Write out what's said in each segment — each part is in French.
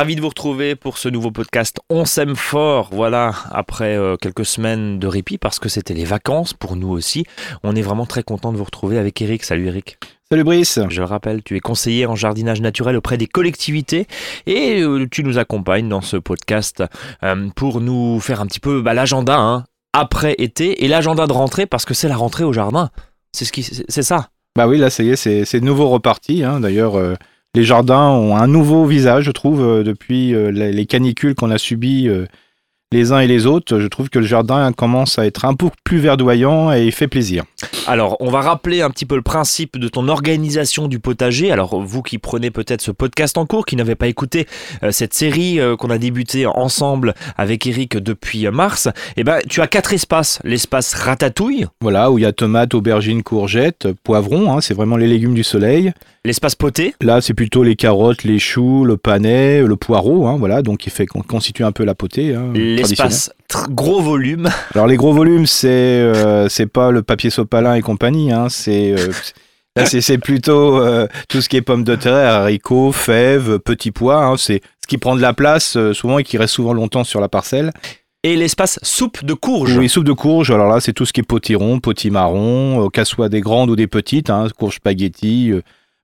Ravi de vous retrouver pour ce nouveau podcast On s'aime fort. Voilà, après euh, quelques semaines de répit parce que c'était les vacances pour nous aussi. On est vraiment très content de vous retrouver avec Eric. Salut Eric. Salut Brice. Je le rappelle, tu es conseiller en jardinage naturel auprès des collectivités et euh, tu nous accompagnes dans ce podcast euh, pour nous faire un petit peu bah, l'agenda hein, après été et l'agenda de rentrée parce que c'est la rentrée au jardin. C'est ce qui, c'est ça. Bah oui, là ça y est, c'est, nouveau reparti. Hein. D'ailleurs, les jardins ont un nouveau visage, je trouve, euh, depuis euh, les les canicules qu'on a subies euh, les uns et les autres. Je trouve que le jardin commence à être un peu plus verdoyant et il fait plaisir. Alors, on va rappeler un petit peu le principe de ton organisation du potager. Alors, vous qui prenez peut-être ce podcast en cours, qui n'avez pas écouté euh, cette série euh, qu'on a débuté ensemble avec Eric depuis mars, eh ben, tu as quatre espaces. L'espace ratatouille, Voilà, où il y a tomates, aubergines, courgettes, poivrons, hein, c'est vraiment les légumes du soleil. L'espace poté, Là, c'est plutôt les carottes, les choux, le panais, le poireau, hein, voilà, donc il fait con- constitue un peu la potée. hein, l'espace gros volume, Alors les gros volumes, c'est euh, c'est pas le papier sopalin et compagnie, hein, c'est euh, c'est c'est plutôt euh, tout ce qui est pommes de terre, haricots, fèves, petits pois. hein, c'est ce qui prend de la place euh, souvent et qui reste souvent longtemps sur la parcelle. et l'espace soupe de courge. Oui, soupe de courge. Alors là, c'est tout ce qui est potiron, potimarron, euh, qu'elles soient des grandes ou des petites, hein, courge spaghetti,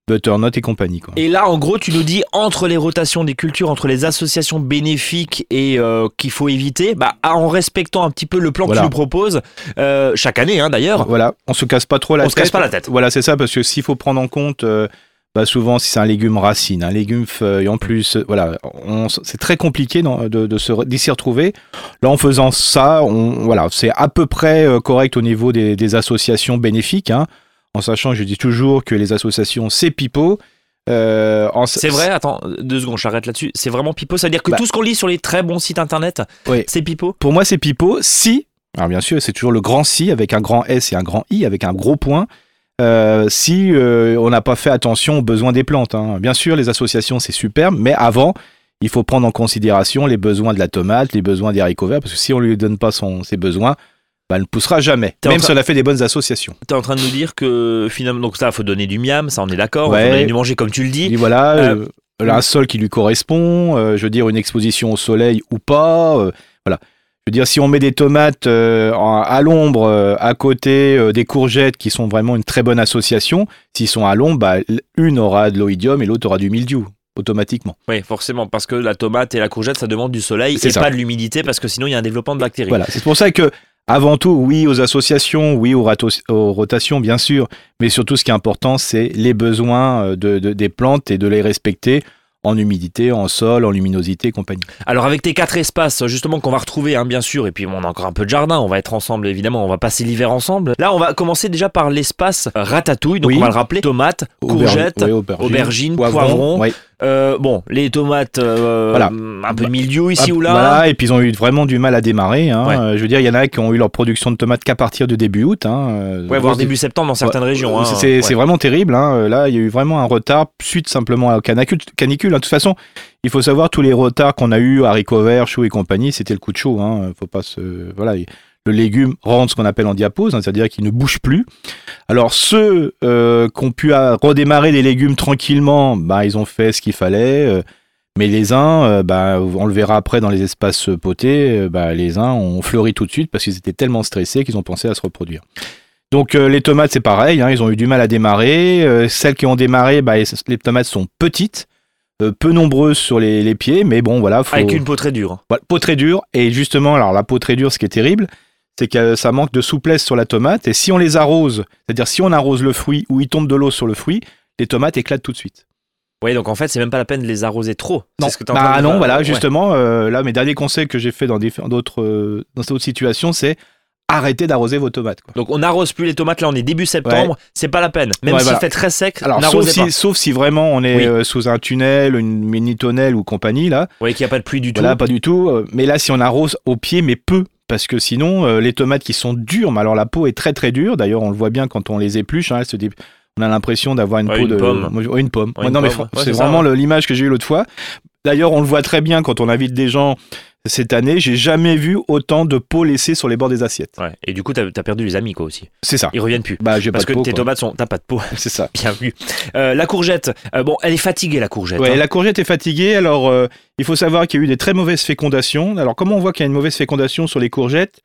butternut et compagnie. Quoi. Et là, en gros, tu nous dis entre les rotations des cultures, entre les associations bénéfiques et euh, qu'il faut éviter, bah, en respectant un petit peu le plan Voilà. que tu nous proposes, euh, chaque année hein, d'ailleurs, Voilà, on se casse pas trop la on tête. se casse pas la tête. Voilà, c'est ça, parce que s'il faut prendre en compte, euh, bah souvent, si c'est un légume racine, un légume feuille, en plus, voilà, on- c'est très compliqué de, de d'y s'y retrouver. Là, en faisant ça, on, voilà, c'est à peu près correct au niveau des, des associations bénéfiques, hein, en sachant, je dis toujours que les associations, c'est pipeau. Euh, C'est vrai, attends, deux secondes, j'arrête là-dessus. C'est vraiment pipeau, c'est-à-dire que Bah. tout ce qu'on lit sur les très bons sites internet, Oui. c'est pipeau? Pour moi, c'est pipeau si, alors bien sûr, c'est toujours le grand si avec un grand S et un grand I avec un gros point. euh, si euh, on n'a pas fait attention aux besoins des plantes. hein. Bien sûr, les associations, c'est superbe, mais avant, il faut prendre en considération les besoins de la tomate, les besoins des haricots verts, parce que si on ne lui donne pas son, ses besoins, bah, elle ne poussera jamais, même si on a fait des bonnes associations. T'es en train de nous dire que finalement, donc ça, faut donner du miam, ça on est d'accord, Ouais. faut donner du manger comme tu le dis. dit voilà, Euh, euh, un sol qui lui correspond, euh, je veux dire une exposition au soleil ou pas, euh, voilà. Je veux dire si on met des tomates à l'ombre à côté des courgettes qui sont vraiment une très bonne association, s'ils sont à l'ombre, bah, une aura de l'oïdium et l'autre aura du mildiou automatiquement. Oui, forcément, parce que la tomate et la courgette, ça demande du soleil et ça. pas de l'humidité, parce que sinon il y a un développement de bactéries. Voilà, c'est pour ça que avant tout, oui aux associations, oui aux, rotations bien sûr, mais surtout ce qui est important, c'est les besoins euh, de- de- des plantes et de les respecter en humidité, en sol, en luminosité et compagnie. Alors avec tes quatre espaces, justement, qu'on va retrouver, hein, bien sûr, et puis on a encore un peu de jardin, on va être ensemble, évidemment, on va passer l'hiver ensemble. Là, on va commencer déjà par l'espace ratatouille, donc Oui. on va le rappeler, tomates, courgettes, oui, aubergines, poivrons. oui. euh, bon, les tomates, euh, Voilà. un peu de mildiou ici ou là. Voilà, et puis ils ont eu vraiment du mal à démarrer. hein. Ouais. Euh, Je veux dire, il y en a qui ont eu leur production de tomates qu'à partir de début août. Hein. Euh, Ouais, voire début septembre dans certaines Ouais, régions. hein. C'est vraiment terrible. Euh, Là, il y a eu vraiment un retard suite simplement à la canicule. De toute façon, il faut savoir tous les retards qu'on a eu haricots verts, choux et compagnie, c'était le coup de chaud. Hein. Faut pas se voilà. Le légume rentre ce qu'on appelle en diapause, hein, c'est-à-dire qu'il ne bouge plus. Alors ceux euh, qui ont pu redémarrer les légumes tranquillement, bah, ils ont fait ce qu'il fallait. euh, mais les uns, euh, bah, on le verra après dans les espaces potés, bah, les uns ont fleuri tout de suite parce qu'ils étaient tellement stressés qu'ils ont pensé à se reproduire. Donc les tomates c'est pareil, hein, ils ont eu du mal à démarrer. Celles qui ont démarré, bah, les tomates sont petites, euh, peu nombreuses sur les, les pieds, mais bon voilà. Faut... Avec une peau très dure. Voilà, peau très dure. Et justement, alors la peau très dure, ce qui est terrible, c'est que ça manque de souplesse sur la tomate. Et si on les arrose, c'est-à-dire si on arrose le fruit ou il tombe de l'eau sur le fruit, les tomates éclatent tout de suite. Oui, donc en fait, c'est même pas la peine de les arroser trop. Non, ce que bah non, voilà, Ouais. justement, euh, là, mes derniers conseils que j'ai fait dans d'autres euh, dans d'autres situations, c'est arrêtez d'arroser vos tomates. Quoi. Donc on n'arrose plus les tomates, là on est début septembre, c'est pas la peine. Même Ouais, s'il voilà. fait très sec, Alors, sauf pas. si, sauf si vraiment on est Oui. euh, sous un tunnel, une mini-tonnelle ou compagnie, là, Vous voyez qu'il n'y a pas de pluie du tout. Pas du tout. Euh, Mais là, si on arrose au pied, mais peu. Parce que sinon, euh, les tomates qui sont dures, mais alors la peau est très très dure. D'ailleurs, on le voit bien quand on les épluche. hein, elles se dé- On a l'impression d'avoir une Ouais, peau une de. pomme. Une pomme. Une non, mais pomme. fr- Ouais, c'est vraiment ouais. l'image que j'ai eue l'autre fois. D'ailleurs, on le voit très bien quand on invite des gens cette année. J'ai jamais vu autant de peau laissée sur les bords des assiettes. Ouais. Et du coup, t'as as perdu les amis quoi aussi. C'est ça. Ils reviennent plus. Bah, j'ai pas Parce de que peau, tes quoi. tomates sont. T'as pas de peau. C'est ça. Bien vu. Euh, la courgette, euh, bon, elle est fatiguée la courgette. Ouais, hein. la courgette est fatiguée. Alors, euh, il faut savoir qu'il y a eu des très mauvaises fécondations. Alors, comment on voit qu'il y a une mauvaise fécondation sur les courgettes?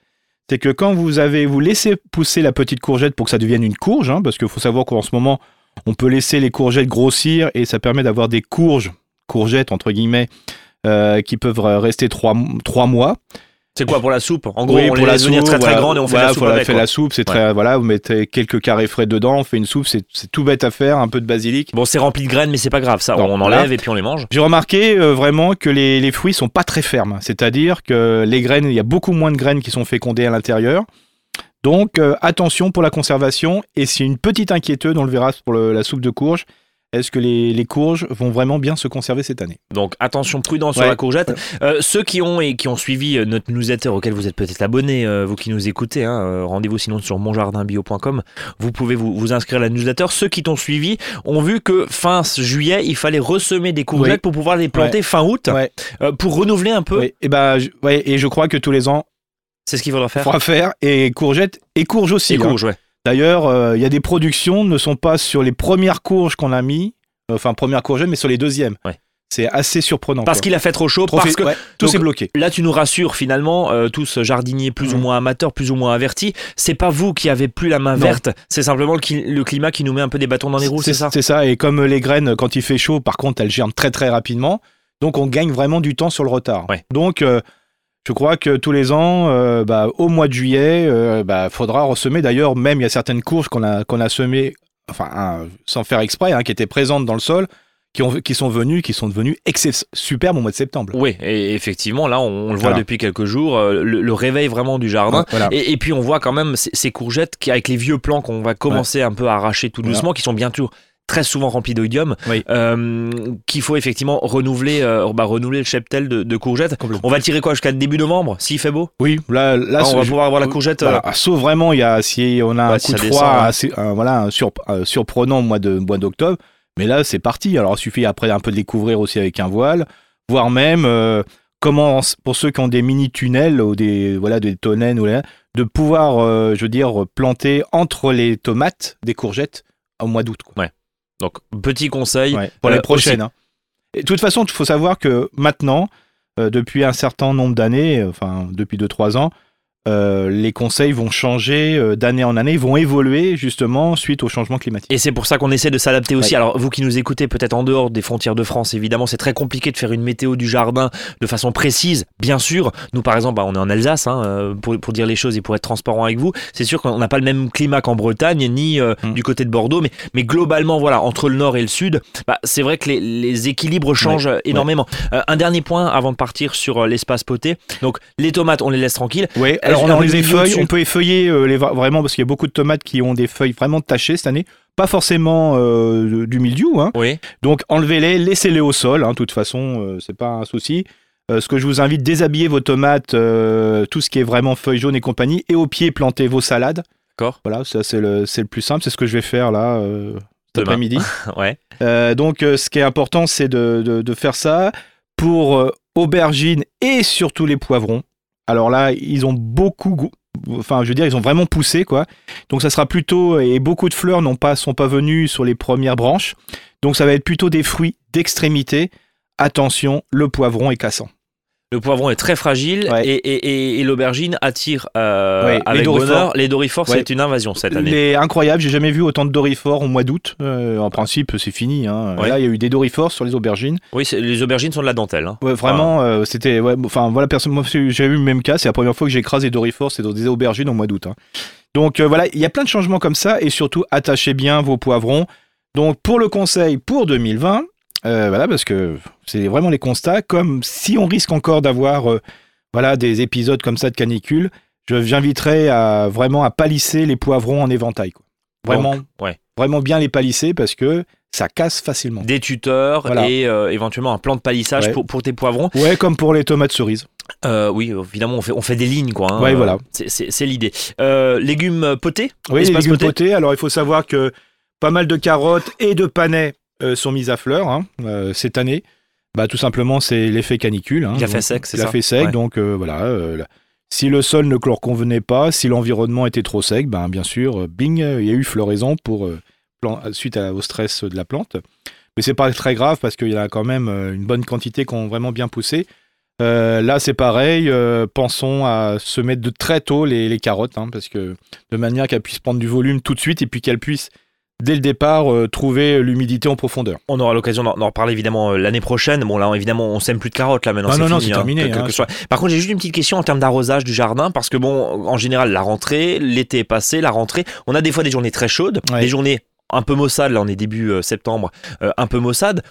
C'est que quand vous avez vous laissez pousser la petite courgette pour que ça devienne une courge, hein, parce qu'il faut savoir qu'en ce moment, on peut laisser les courgettes grossir et ça permet d'avoir des courges, courgettes entre guillemets, euh, qui peuvent rester trois, trois mois. C'est quoi pour la soupe? En gros, Oui, on pour les la soupe, très très grande et on fait la soupe voilà, avec. fait la soupe, c'est très voilà, vous mettez quelques carrés frais dedans, on fait une soupe, c'est c'est tout bête à faire, un peu de basilic. Bon, c'est rempli de graines, mais c'est pas grave. Ça, Non, on voilà. enlève et puis on les mange. J'ai remarqué euh, vraiment que les, les fruits sont pas très fermes, c'est-à-dire que les graines, il y a beaucoup moins de graines qui sont fécondées à l'intérieur. Donc euh, attention pour la conservation et c'est une petite inquiétude, on le verra pour le- la soupe de courge. Est-ce que les, les courges vont vraiment bien se conserver cette année? Donc attention, prudent sur Ouais. la courgette. Euh, ceux qui ont et qui ont suivi euh, notre newsletter auquel vous êtes peut-être abonné, euh, vous qui nous écoutez, hein, euh, rendez-vous sinon sur monjardinbio.com. Vous pouvez vous, vous inscrire à la newsletter. Ceux qui t'ont suivi ont vu que fin juillet, il fallait ressemer des courgettes Oui. pour pouvoir les planter fin août, Ouais. euh, pour renouveler un peu. Oui, et, bah, je, ouais, et je crois que tous les ans, C'est ce qu'il faudra il faire. faudra faire et courgettes et courges aussi. Et hein. courges, ouais. D'ailleurs, euh, il y a des productions ne sont pas sur les premières courges qu'on a mis, euh, enfin première courgette, mais sur les deuxièmes. Ouais. C'est assez surprenant. Parce qu'il a fait trop chaud, Trop parce que ouais, tout s'est bloqué. Là, tu nous rassures finalement, euh, tous jardiniers plus ou Mhm. moins amateurs, plus ou moins avertis. C'est pas vous qui avez plus la main Non. verte, c'est simplement le, cli- le climat qui nous met un peu des bâtons dans les roues, c'est ça? C'est ça. Et comme les graines, quand il fait chaud, par contre, elles germent très très rapidement. Donc on gagne vraiment du temps sur le retard. Ouais. Donc euh, je crois que tous les ans, euh, bah, au mois de juillet, il bah, faudra ressemer. D'ailleurs, même il y a certaines courges qu'on a, qu'on a semées, enfin hein, sans faire exprès, hein, qui étaient présentes dans le sol, qui, ont, qui sont venues, qui sont devenues superbes au mois de septembre. Oui, et effectivement, là, on, on le voit Voilà. depuis quelques jours, euh, le, le réveil vraiment du jardin. Voilà. Et, et puis, on voit quand même ces, ces courgettes qui, avec les vieux plants qu'on va commencer un peu à arracher tout Voilà. doucement, qui sont bien sûr très souvent remplis d'oïdium, Oui. euh, qu'il faut effectivement renouveler, euh, bah, renouveler le cheptel de, de courgettes. On va tirer quoi jusqu'à début novembre, s'il fait beau? Oui, là, là Ah, On va pouvoir avoir la courgette. euh, sauf vraiment, il y a, si on a Ouais, un coup de froid ouais. assez, un- voilà, sur- surprenant au mois d'octobre, mais là c'est parti. Alors il suffit après un peu de les couvrir aussi avec un voile, voire même comment, pour ceux qui ont des mini tunnels ou des voilà des tonneaux ou là, de pouvoir, euh, je veux dire, planter entre les tomates des courgettes au mois d'août. quoi. Donc, petit conseil. Ouais, pour euh, les prochaines. hein. Et de toute façon, il faut savoir que maintenant, euh, depuis un certain nombre d'années, euh, enfin depuis 2-3 ans, euh, les conseils vont changer euh, d'année en année, ils vont évoluer justement suite au changement climatique. Et c'est pour ça qu'on essaie de s'adapter aussi. Ouais. Alors, vous qui nous écoutez peut-être en dehors des frontières de France, évidemment, c'est très compliqué de faire une météo du jardin de façon précise, bien sûr. Nous, par exemple, bah, on est en Alsace, hein, euh, pour, pour dire les choses et pour être transparent avec vous. C'est sûr qu'on n'a pas le même climat qu'en Bretagne, ni euh, Mm. du côté de Bordeaux, mais, mais globalement, voilà, entre le nord et le sud, bah, c'est vrai que les, les équilibres changent énormément. Euh, un dernier point avant de partir sur l'espace poté. Donc, les tomates, on les laisse tranquilles. Oui, alors on les peut effeuiller euh, les, vraiment parce qu'il y a beaucoup de tomates qui ont des feuilles vraiment tachées cette année. Pas forcément euh, du mildiou, hein. Oui. Donc enlevez-les, laissez-les au sol. hein, De toute façon, euh, c'est pas un souci. Ce que je vous invite, déshabiller vos tomates, tout ce qui est vraiment feuilles jaunes et compagnie, et au pied plantez vos salades. D'accord. Voilà, ça c'est le, le plus simple, c'est ce que je vais faire là cet Demain. après-midi. Ouais. Euh, donc euh, ce qui est important, c'est de, de- de faire ça pour euh, aubergines et surtout les poivrons. Alors là, ils ont beaucoup, enfin je veux dire, ils ont vraiment poussé quoi. Donc ça sera plutôt et beaucoup de fleurs n'ont pas sont pas venues sur les premières branches. Donc ça va être plutôt des fruits d'extrémité. Attention, le poivron est cassant. Le poivron est très fragile Ouais. et, et- et- et l'aubergine attire euh, les avec bonheur. Les dorifores, Ouais. c'est une invasion cette année. Les incroyable, j'ai jamais vu autant de dorifores au mois d'août. Euh, en principe, c'est fini. hein. Ouais. Là, il y a eu des dorifores sur les aubergines. Oui, c'est- les aubergines sont de la dentelle. hein. Vraiment, euh, c'était. Enfin, voilà, personne. J'ai eu le même cas. C'est la première fois que j'ai écrasé des dorifores, c'est dans des aubergines au mois d'août. hein. Donc voilà, il y a plein de changements comme ça. Et surtout, attachez bien vos poivrons. Donc, pour le conseil pour 2020, euh, voilà, parce que c'est vraiment les constats. Comme si on risque encore d'avoir euh, voilà, des épisodes comme ça de canicule, je- j'inviterais à vraiment à palisser les poivrons en éventail. Quoi. Vraiment, Donc, ouais. vraiment bien les palisser parce que ça casse facilement. Des tuteurs Voilà. et euh, éventuellement un plan de palissage Ouais. pour, pour tes poivrons. Ouais, comme pour les tomates cerises. Euh, oui, évidemment, on fait, on fait des lignes, quoi. hein. Ouais, voilà. c'est- l'idée. Euh, légumes potés? Oui, les légumes poté potés. Alors, il faut savoir que pas mal de carottes et de panais sont mises à fleur hein, cette année. Bah, tout simplement, c'est l'effet canicule. hein. Il a fait sec, c'est Il a ça fait sec, Ouais. donc euh, voilà. euh, si le sol ne leur convenait pas, si l'environnement était trop sec, ben, bien sûr, euh, bing, il y a eu floraison pour, suite à- au stress de la plante. Mais c'est pas très grave parce qu'il y en a quand même une bonne quantité qui ont vraiment bien poussé. Euh, là, c'est pareil. euh, pensons à se mettre de très tôt les, les carottes, hein, parce que de manière qu'elles puissent prendre du volume tout de suite et puis qu'elles puissent dès le départ euh, trouver l'humidité en profondeur. On aura l'occasion d'en reparler évidemment euh, l'année prochaine. Bon là évidemment on sème plus de carottes là maintenant. Ah non, non, c'est terminé, que- hein. que ce soit. Par contre j'ai juste une petite question en termes d'arrosage du jardin parce que bon en général la rentrée, l'été est passé, la rentrée, on a des fois des journées très chaudes, Ouais. des journées un peu maussades. Là on est début euh, septembre, euh, un peu maussades.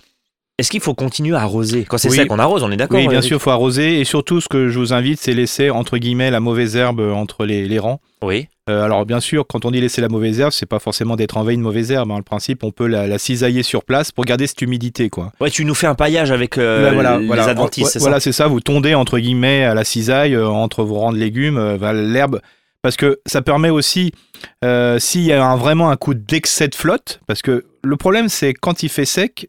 Est-ce qu'il faut continuer à arroser Quand c'est Oui. sec, on arrose, on est d'accord Oui, bien Eric sûr, il faut arroser. Et surtout, ce que je vous invite, c'est laisser, entre guillemets, la mauvaise herbe entre les, les rangs. Oui. Euh, alors, bien sûr, quand on dit laisser la mauvaise herbe, c'est pas forcément d'être envahi de mauvaise herbe. hein. Le principe, on peut la, la cisailler sur place pour garder cette humidité, quoi. Ouais, tu nous fais un paillage avec euh, Là, voilà, les voilà. adventices, Ouais, c'est voilà, c'est ça. Vous tondez, entre guillemets, à la cisaille, euh, entre vos rangs de légumes, l'herbe. Parce que ça permet aussi, euh, s'il y a un- vraiment un coup d'excès de flotte, parce que le problème, c'est quand il fait sec,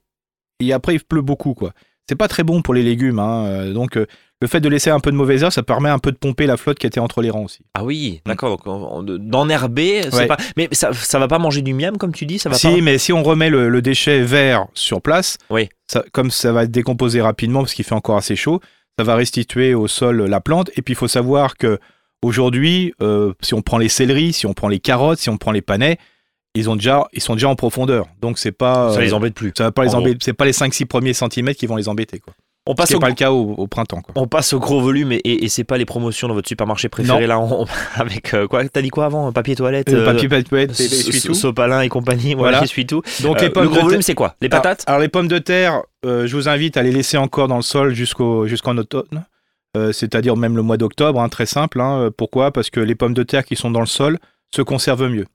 et après il pleut beaucoup, quoi. C'est pas très bon pour les légumes, hein. Euh, donc euh, le fait de laisser un peu de mauvaise herbe, ça permet un peu de pomper la flotte qui était entre les rangs aussi. Ah oui, d'accord. Donc on- on- d'enherber, c'est Ouais. pas. Mais ça, ça va pas manger du miam comme tu dis, ça va Si, pas? mais si on remet le, le déchet vert sur place, Oui. ça- comme ça va être décomposé rapidement parce qu'il fait encore assez chaud, ça va restituer au sol la plante. Et puis il faut savoir que aujourd'hui, euh, si on prend les céleris, si on prend les carottes, si on prend les panais, ils, ont déjà, ils sont déjà en profondeur. Donc c'est pas. Ça euh, les embête plus. ça va pas les embêter. C'est pas les 5-6 premiers centimètres qui vont les embêter. Quoi. On Ce passe au pas le cas au, au printemps. Quoi. On passe au gros volume et, et, et c'est pas les promotions dans votre supermarché préféré Non. là on- avec euh, quoi? T'as dit quoi avant? Papier toilette, Euh, euh, papier, papier, so- essuie tout. sopalin et compagnie. Voilà, Voilà. tout. Donc Euh, les pommes le de gros volume c'est quoi? Les Alors- patates? alors, les pommes de terre, euh, je vous invite à les laisser encore dans le sol jusqu'au jusqu'en automne, Euh, c'est-à-dire même le mois d'octobre, hein, très simple. hein. Euh, Pourquoi? Parce que les pommes de terre qui sont dans le sol se conservent mieux.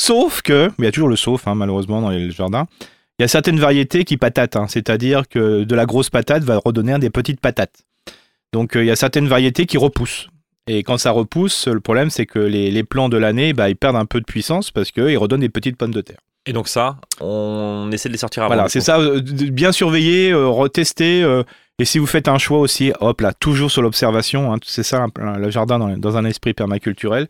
Sauf que, il y a toujours le sauf hein, malheureusement dans les jardins, il y a certaines variétés qui patatent, hein. c'est-à-dire que de la grosse patate va redonner des petites patates. Donc euh, il y a certaines variétés qui repoussent. Et quand ça repousse, le problème c'est que les, les plants de l'année, bah, ils perdent un peu de puissance parce qu'ils redonnent des petites pommes de terre. Et donc ça, on essaie de les sortir avant. Voilà, c'est ça, euh, bien surveiller, euh, retester. euh, et si vous faites un choix aussi, hop là, toujours sur l'observation, hein, c'est ça un- un- le jardin dans, dans un esprit permaculturel.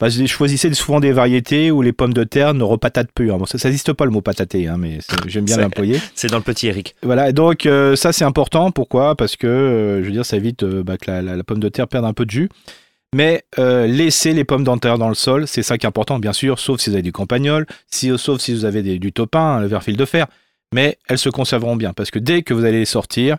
Bah, je- choisissez souvent des variétés où les pommes de terre ne repatatent plus. hein. Bon, ça n'existe pas le mot patater, hein, mais j'aime bien l'employer. C'est dans le petit Eric. Voilà, et donc euh, ça c'est important. Pourquoi? Parce que, euh, je veux dire, ça évite euh, bah, que la, la- la pomme de terre perde un peu de jus. Mais laissez les pommes de terre dans le sol, c'est ça qui est important, bien sûr, sauf si vous avez du campagnol, si, sauf si vous avez des- du topin, le verre fil de fer. Mais elles se conserveront bien, parce que dès que vous allez les sortir,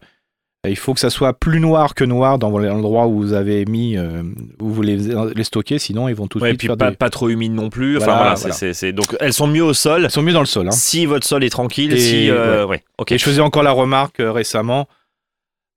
il faut que ça soit plus noir que noir dans l'endroit où vous avez mis, euh, où vous les, les stockez, sinon ils vont tout de Ouais, et suite puis faire pas, des- pas trop humide non plus. Enfin Voilà, donc elles sont mieux au sol. Elles sont mieux dans le sol. Hein. Si votre sol est tranquille, Et si euh, ouais. Et je faisais encore la remarque euh, récemment,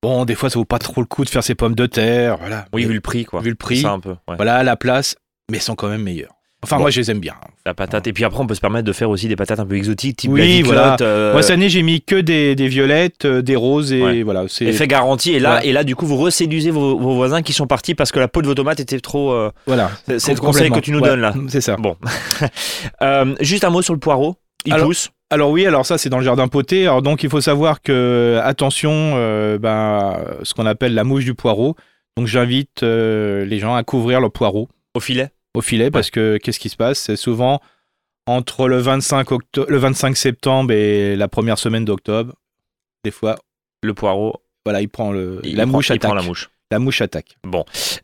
bon, des fois ça vaut pas trop le coup de faire ces pommes de terre, voilà. Oui, vu le prix quoi. vu le prix. Ça un peu. Voilà, à la place, mais elles sont quand même meilleures. Enfin, Bon. moi, je les aime bien. La patate. Et puis après, on peut se permettre de faire aussi des patates un peu exotiques, type Oui, voilà. euh, Moi, cette année, j'ai mis que des, des violettes, euh, des roses et Ouais. voilà. C'est Effet garanti. Et là, et là, du coup, vous reséduisez vos, vos voisins qui sont partis parce que la peau de vos tomates était trop. euh, voilà. c'est c'est le conseil que tu nous Ouais, donnes là. C'est ça. Bon. Juste un mot sur le poireau. Il Alors- pousse. Alors oui, alors ça, c'est dans le jardin poté. Alors donc, il faut savoir que attention, ben, ce qu'on appelle la mouche du poireau. Donc, j'invite les gens à couvrir le poireau Au filet. Au filet parce que qu'est-ce qui se passe? C'est souvent entre le 25, octo- le 25 septembre et la première semaine d'octobre. Des fois, Le poireau. voilà, il prend le, il la prend- mouche il attaque. prend la mouche. La mouche attaque.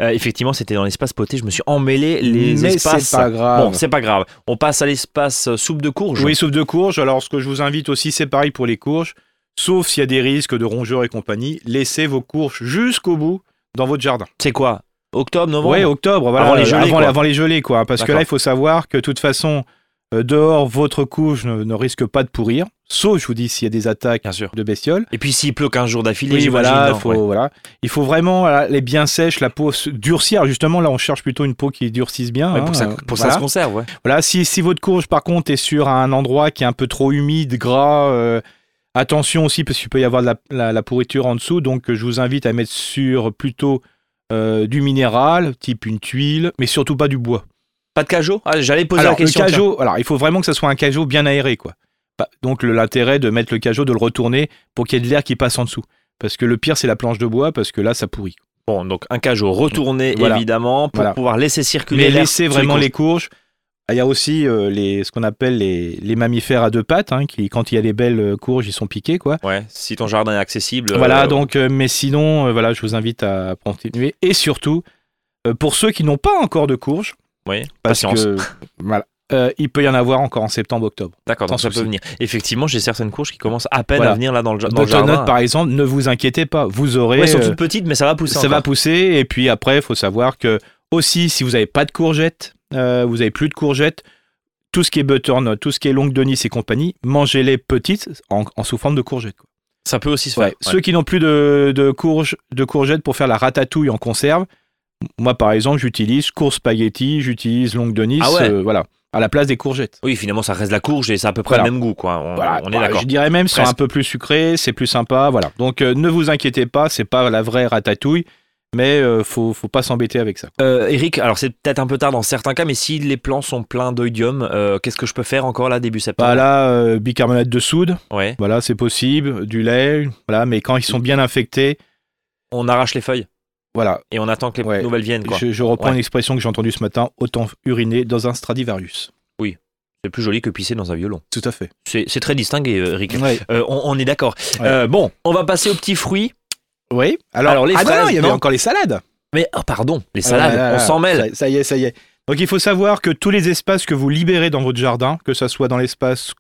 Euh, effectivement, c'était dans l'espace poté. Je me suis emmêlé les Mais espaces. c'est pas grave. Bon, c'est pas grave. On passe à l'espace euh, soupe de courge. Oui, sauf de courges. Alors, ce que je vous invite aussi, c'est pareil pour les courges. Sauf s'il y a des risques de rongeurs et compagnie, laissez vos courges jusqu'au bout dans votre jardin. C'est quoi? Octobre, novembre Oui, octobre, voilà. Avant les gelées, avant, quoi. avant les gelées, quoi. Parce que là, il faut savoir que de toute façon, Euh, dehors, votre courge ne, ne risque pas de pourrir, sauf, je vous dis, s'il y a des attaques Bien sûr. de bestioles. Et puis s'il pleut 15 jours d'affilée, Oui, voilà, non, faut, ouais. voilà. Il faut vraiment les bien sèches, la peau durcir. Justement, là, on cherche plutôt une peau qui durcisse bien. Ouais, hein, pour que ça, euh, pour voilà. ça se conserve, ouais. Voilà, si, si votre courge, par contre, est sur un endroit qui est un peu trop humide, gras, euh, attention aussi, parce qu'il peut y avoir de la, la- la pourriture en dessous. Donc, euh, je vous invite à mettre sur plutôt euh, du minéral, type une tuile, mais surtout pas du bois. Pas de cajot ah, J'allais poser alors, la question. le cajot, alors, il faut vraiment que ce soit un cajot bien aéré, quoi. Donc, l'intérêt de mettre le cajot, de le retourner pour qu'il y ait de l'air qui passe en dessous. Parce que le pire, c'est la planche de bois, parce que là, ça pourrit. Bon, donc un cajot retourné, Voilà. évidemment, pour Voilà. pouvoir laisser circuler Mais l'air laissez sous vraiment les courges. Ah, Il y a aussi euh, les, ce qu'on appelle les, les mammifères à deux pattes, hein, qui, quand il y a des belles euh, courges, ils sont piqués, quoi. Ouais, si ton jardin est accessible. Voilà, euh, donc, euh, mais sinon, voilà, je vous invite à continuer. Et surtout, pour ceux qui n'ont pas encore de courges, Oui, parce patience. que, voilà, euh, il peut y en avoir encore en septembre-octobre. D'accord, donc ça peut venir. Effectivement, j'ai certaines courges qui commencent à peine Voilà. à venir là dans le, dans le jardin. par exemple, ne vous inquiétez pas, vous aurez, Ouais, elles sont toutes petites, mais ça va pousser. ça va pousser. Et puis après, il faut savoir que aussi, si vous n'avez pas de courgettes, euh, vous n'avez plus de courgettes, tout ce qui est butternut, tout ce qui est longue de Nice et compagnie, mangez-les petites en, en sous forme de courgettes. quoi. Ça peut aussi se faire. ouais. Ceux qui n'ont plus de, de, courge- de courgettes pour faire la ratatouille en conserve, moi par exemple, j'utilise courge spaghetti, j'utilise longue de Nice, Ah ouais. euh, voilà, à la place des courgettes. Oui, finalement, ça reste la courge et c'est à peu près Voilà. le même goût, quoi. On, Voilà, on est Voilà, d'accord. Je dirais même, c'est un peu plus sucré, c'est plus sympa, voilà. Donc euh, ne vous inquiétez pas, c'est pas la vraie ratatouille, mais euh, faut, faut pas s'embêter avec ça. Euh, Eric, alors c'est peut-être un peu tard dans certains cas, mais si les plants sont pleins d'oïdium, euh, qu'est-ce que je peux faire encore là début septembre? Bah là, euh, bicarbonate de soude, Ouais. voilà, c'est possible, du lait, voilà, mais quand ils sont bien infectés, On arrache les feuilles voilà, et on attend que les Ouais. nouvelles viennent, quoi. je, je reprends Ouais. une expression que j'ai entendue ce matin, autant uriner dans un Stradivarius. C'est plus joli que pisser dans un violon. Tout à fait. C'est très distingué, Eric. Ouais. Euh, on, on est d'accord. Euh, bon, on va passer aux petits fruits. Oui, alors, Alors, les ah non, il y avait non encore les salades. Mais, oh, pardon, les Ah salades, là là on s'en mêle. Ça, ça y est, ça y est. Donc il faut savoir que tous les espaces que vous libérez dans votre jardin, que ça soit dans l'espace,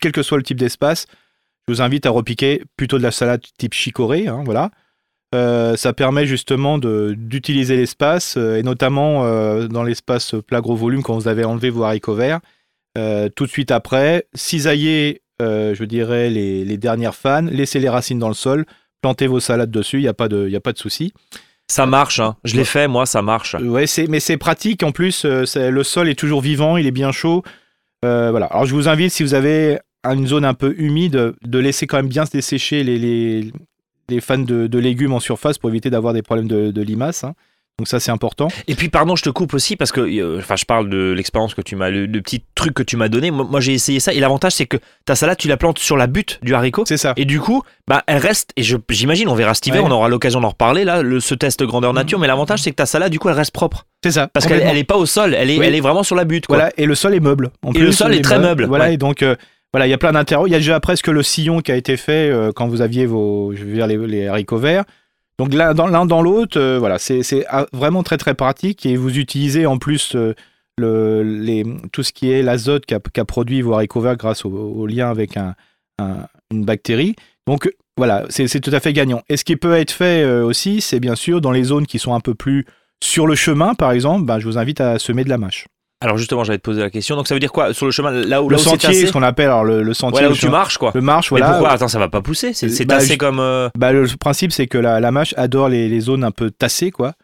quel que soit le type d'espace, je vous invite à repiquer plutôt de la salade type chicorée, hein, voilà. Euh, ça permet justement d'utiliser l'espace, euh, et notamment euh, dans l'espace plat gros volume quand vous avez enlevé vos haricots verts. Euh, tout de suite après, cisaillez, euh, je dirais, les, les dernières fans, laissez les racines dans le sol, plantez vos salades dessus, il n'y a pas de, y a pas de souci. Ça marche, hein. je l'ai fait, moi, ça marche. Ouais, c'est, mais c'est pratique en plus. euh, le sol est toujours vivant, il est bien chaud. Euh, voilà. Alors je vous invite, si vous avez une zone un peu humide, de laisser quand même bien se dessécher les, les, les fans de, de légumes en surface pour éviter d'avoir des problèmes de, de limaces. hein. Donc ça c'est important. Et puis, pardon, je te coupe aussi parce que, euh, enfin, je parle de l'expérience que tu m'as, le, le petit truc que tu m'as donné. Moi, moi, j'ai essayé ça et l'avantage, c'est que ta salade, tu la plantes sur la butte du haricot. C'est ça. Et du coup, bah, elle reste, et j'imagine, on verra cet hiver, Ouais. on aura l'occasion d'en reparler, là, le, ce test grandeur nature, mais l'avantage, c'est que ta salade, du coup, elle reste propre. C'est ça. Parce qu'elle complètement. elle est pas au sol, elle est, Oui. elle est vraiment sur la butte, quoi. Voilà. Et le sol est meuble. En Et le sol est très meuble, Voilà. ouais. Et donc euh, voilà, il y a plein d'intérêts. Il y a déjà presque le sillon qui a été fait euh, quand vous aviez vos, je veux dire, les, les haricots verts. Donc l'un dans l'autre, euh, voilà, c'est ah, vraiment très très pratique et vous utilisez en plus euh, tout ce qui est l'azote qu'a produit haricots verts grâce au, lien avec un, un- une bactérie. Donc voilà, c'est c'est tout à fait gagnant. Et ce qui peut être fait euh, aussi, c'est bien sûr dans les zones qui sont un peu plus sur le chemin, par exemple, ben, je vous invite à semer de la mâche. Alors, justement, j'allais te poser la question. Donc, ça veut dire quoi? Sur le chemin, là où, Le là où c'est sentier, tassé ce qu'on appelle alors le, le sentier. Ouais, là où tu chemin- marches, quoi. Le marche, Mais voilà. pourquoi? Attends, ça va pas pousser C'est Bah, tassé comme. euh, Bah, le principe, c'est que la, la mâche adore les, les zones un peu tassées, quoi.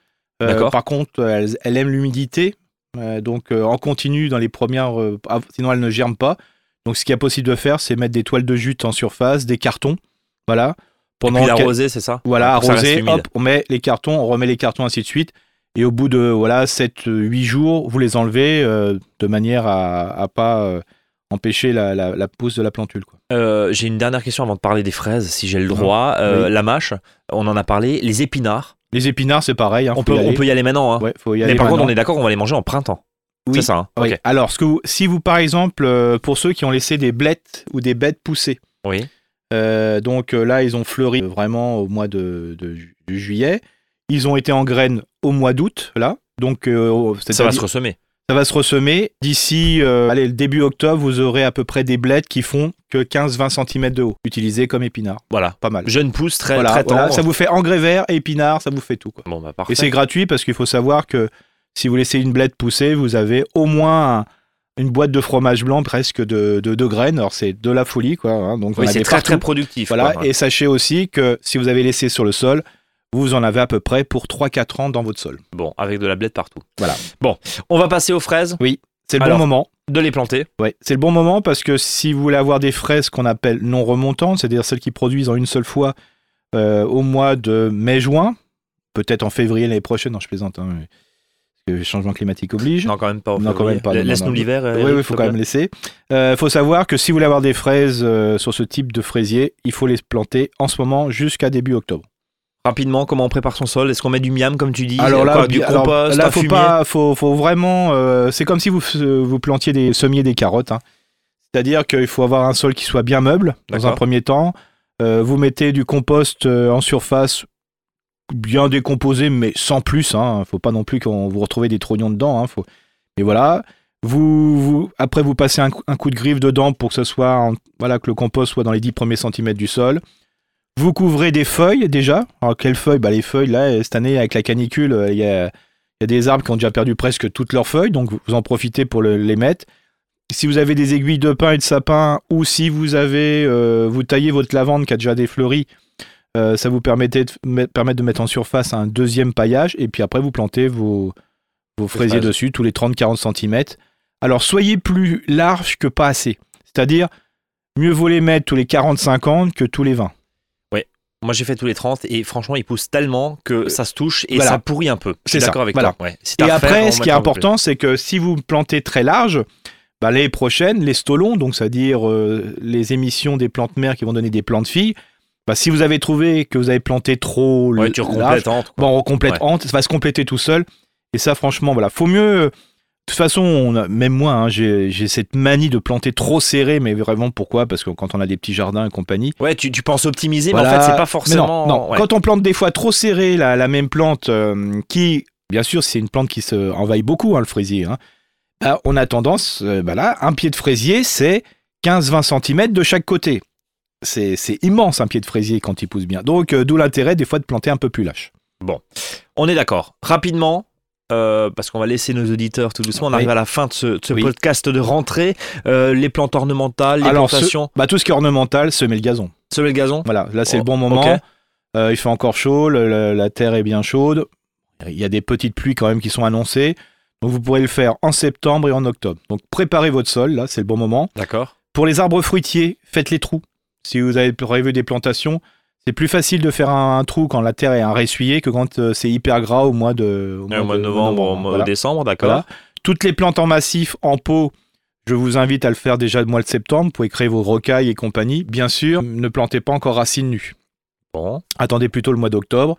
Euh, D'accord. Par contre, elle, elle aime l'humidité. euh, donc, en continu, dans les premières. sinon, elle ne germe pas. Donc, ce qu'il y a possible de faire, c'est mettre des toiles de jute en surface, des cartons. Voilà. Et Pendant l'arroser, c'est ça? Voilà, arroser, hop, on met les cartons, on remet les cartons, ainsi de suite. Et au bout de voilà 7-8 jours, vous les enlevez euh, de manière à, à pas euh, empêcher la, la- la pousse de la plantule. Quoi. Euh, J'ai une dernière question avant de parler des fraises, si j'ai le droit. Euh, Oui. La mâche, on en a parlé. Les épinards, Les épinards, c'est pareil. hein, on, peut, y on aller. peut y aller maintenant. hein. Ouais, faut y Mais par contre, on est d'accord qu'on va les manger en printemps. Oui. C'est ça. hein Oui. Alors, ce que vous- si vous, par exemple, pour ceux qui ont laissé des blettes ou des bêtes pousser, Oui. donc là, ils ont fleuri vraiment au mois de, de ju- de juillet. Ils ont été en graines au mois d'août, là. Donc, euh, Ça va se ressemer. ça va se ressemer. D'ici euh, allez, le début octobre, vous aurez à peu près des blettes qui font que 15-20 cm de haut, utilisés comme épinards. Voilà. Pas mal. Jeune pousse, très, Voilà, très voilà, tendre. ça vous fait engrais vert, épinards, ça vous fait tout. Quoi. Bon, bah parfait. Et c'est gratuit parce qu'il faut savoir que si vous laissez une blette pousser, vous avez au moins une boîte de fromage blanc presque de, de, de graines. Alors c'est de la folie, quoi. hein. Donc Oui, c'est très partout. très productif. Voilà. quoi. Et sachez aussi que si vous avez laissé sur le sol, vous en avez à peu près pour 3-4 ans dans votre sol. Bon, avec de la blette partout. Voilà. Bon, on va passer aux fraises, C'est le Alors- bon moment. de les planter. Ouais, c'est le bon moment parce que si vous voulez avoir des fraises qu'on appelle non remontantes, c'est-à-dire celles qui produisent en une seule fois euh, au mois de mai-juin, peut-être en février l'année prochaine, non je plaisante, hein, mais- le changement climatique oblige. Non, quand même pas. Non, quand même pas, Laisse-nous l'hiver. euh, Oui, il faut s'il te quand même laisser. Il faut savoir que si vous voulez avoir des fraises euh, sur ce type de fraisier, il faut les planter en ce moment jusqu'à début octobre. Rapidement, comment on prépare son sol Est-ce qu'on met du miam, comme tu dis? Alors là, Quoi, du bi- alors compost, là, un faut fumier? pas, faut, faut vraiment. euh, c'est comme si vous vous plantiez des semiez des carottes. hein. C'est-à-dire qu'il faut avoir un sol qui soit bien meuble dans un premier temps. Euh, vous mettez du compost euh, en surface bien décomposé, mais sans plus. Hein. Faut pas non plus qu'on vous retrouve des trognons dedans. Hein. Faut... Mais voilà. Vous, vous- après, vous passez un, coup- un coup de griffe dedans pour que ce soit, en- voilà, que le compost soit dans les 10 premiers centimètres du sol. Vous couvrez des feuilles déjà? Alors, quelles feuilles? Bah, Les feuilles, là, cette année, avec la canicule, euh, il y a, il y a des arbres qui ont déjà perdu presque toutes leurs feuilles, donc vous en profitez pour le- les mettre. Si vous avez des aiguilles de pin et de sapin, ou si vous avez, euh, vous taillez votre lavande qui a déjà des fleuris, euh, ça vous permettait de, met- permettre de mettre en surface un deuxième paillage, et puis après vous plantez vos, vos fraisiers dessus tous les 30-40 cm. Alors soyez plus large que pas assez. C'est-à-dire, mieux vaut les mettre tous les 40-50 que tous les 20. Moi, j'ai fait tous les 30 et franchement, ils poussent tellement que ça se touche et voilà. ça pourrit un peu. Je suis C'est ça, d'accord avec voilà. toi. ouais. Si t'as Et refaire, après, ce qui est important, c'est que si vous plantez très large, bah, l'année prochaine, les stolons, donc c'est-à-dire euh, les émissions des plantes mères qui vont donner des plantes filles, bah, si vous avez trouvé que vous avez planté trop Ouais, l- tu large, bon, on complète Ouais. ça va se compléter tout seul. Et ça, franchement, voilà, faut mieux. De toute façon, on a- même moi, hein, j'ai cette manie de planter trop serré, mais vraiment pourquoi? Parce que quand on a des petits jardins et compagnie, Ouais, tu, tu penses optimiser, mais en fait, c'est pas forcément. non, non. ouais. Quand on plante des fois trop serré la, la même plante, euh, qui, bien sûr, c'est une plante qui se envahit beaucoup, hein, le fraisier. hein, bah, on a tendance, euh, bah là, un pied de fraisier, c'est 15-20 cm de chaque côté. C'est immense un pied de fraisier quand il pousse bien. Donc, euh, d'où l'intérêt des fois de planter un peu plus lâche. On est d'accord. Rapidement. Euh, parce qu'on va laisser nos auditeurs tout doucement. On Oui. arrive à la fin de ce, de ce Oui. podcast de rentrée. Euh, les plantes ornementales, les Alors, ce- plantations, Bah, tout ce qui est ornemental, semer le gazon. semer le gazon. Voilà, là, c'est Oh, le bon moment. ok. Euh, il fait encore chaud, le- le- la terre est bien chaude. Il y a des petites pluies quand même qui sont annoncées. Donc, vous pourrez le faire en septembre et en octobre. Donc, préparez votre sol, là, c'est le bon moment. D'accord. Pour les arbres fruitiers, faites les trous. Si vous avez prévu des plantations, c'est plus facile de faire un, un trou quand la terre est un ressuyé que quand euh, c'est hyper gras au mois de, au Ouais, Au mois de novembre, au mois de décembre, d'accord. Voilà. Toutes les plantes en massif, en pot, je vous invite à le faire déjà le mois de septembre. Vous pouvez créer vos rocailles et compagnie. Bien sûr, ne plantez pas encore racines nues. Bon. Attendez plutôt le mois d'octobre.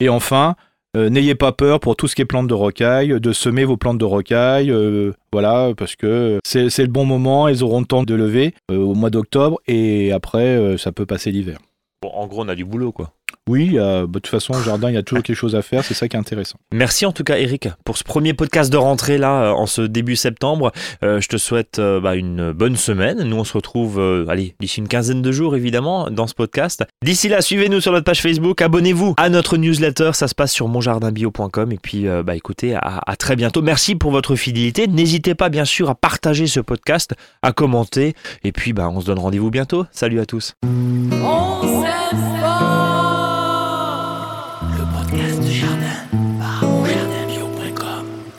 Et enfin, euh, n'ayez pas peur pour tout ce qui est plantes de rocaille, de semer vos plantes de rocaille. euh, voilà, parce que c'est le bon moment. Elles auront le temps de lever euh, au mois d'octobre. Et après, ça peut passer l'hiver. Bon, en gros, on a du boulot, quoi. Oui, euh, bah, de toute façon, au jardin, il y a toujours quelque chose à faire. C'est ça qui est intéressant. Merci en tout cas, Eric, pour ce premier podcast de rentrée là, euh, en ce début septembre. Euh, je te souhaite euh, bah, une bonne semaine. Nous, on se retrouve, euh, allez, d'ici une quinzaine de jours, évidemment, dans ce podcast. D'ici là, suivez-nous sur notre page Facebook, abonnez-vous à notre newsletter. Ça se passe sur monjardinbio.com. Et puis, euh, bah, écoutez, à, à très bientôt. Merci pour votre fidélité. N'hésitez pas, bien sûr, à partager ce podcast, à commenter. Et puis, bah, on se donne rendez-vous bientôt. Salut à tous. Dança.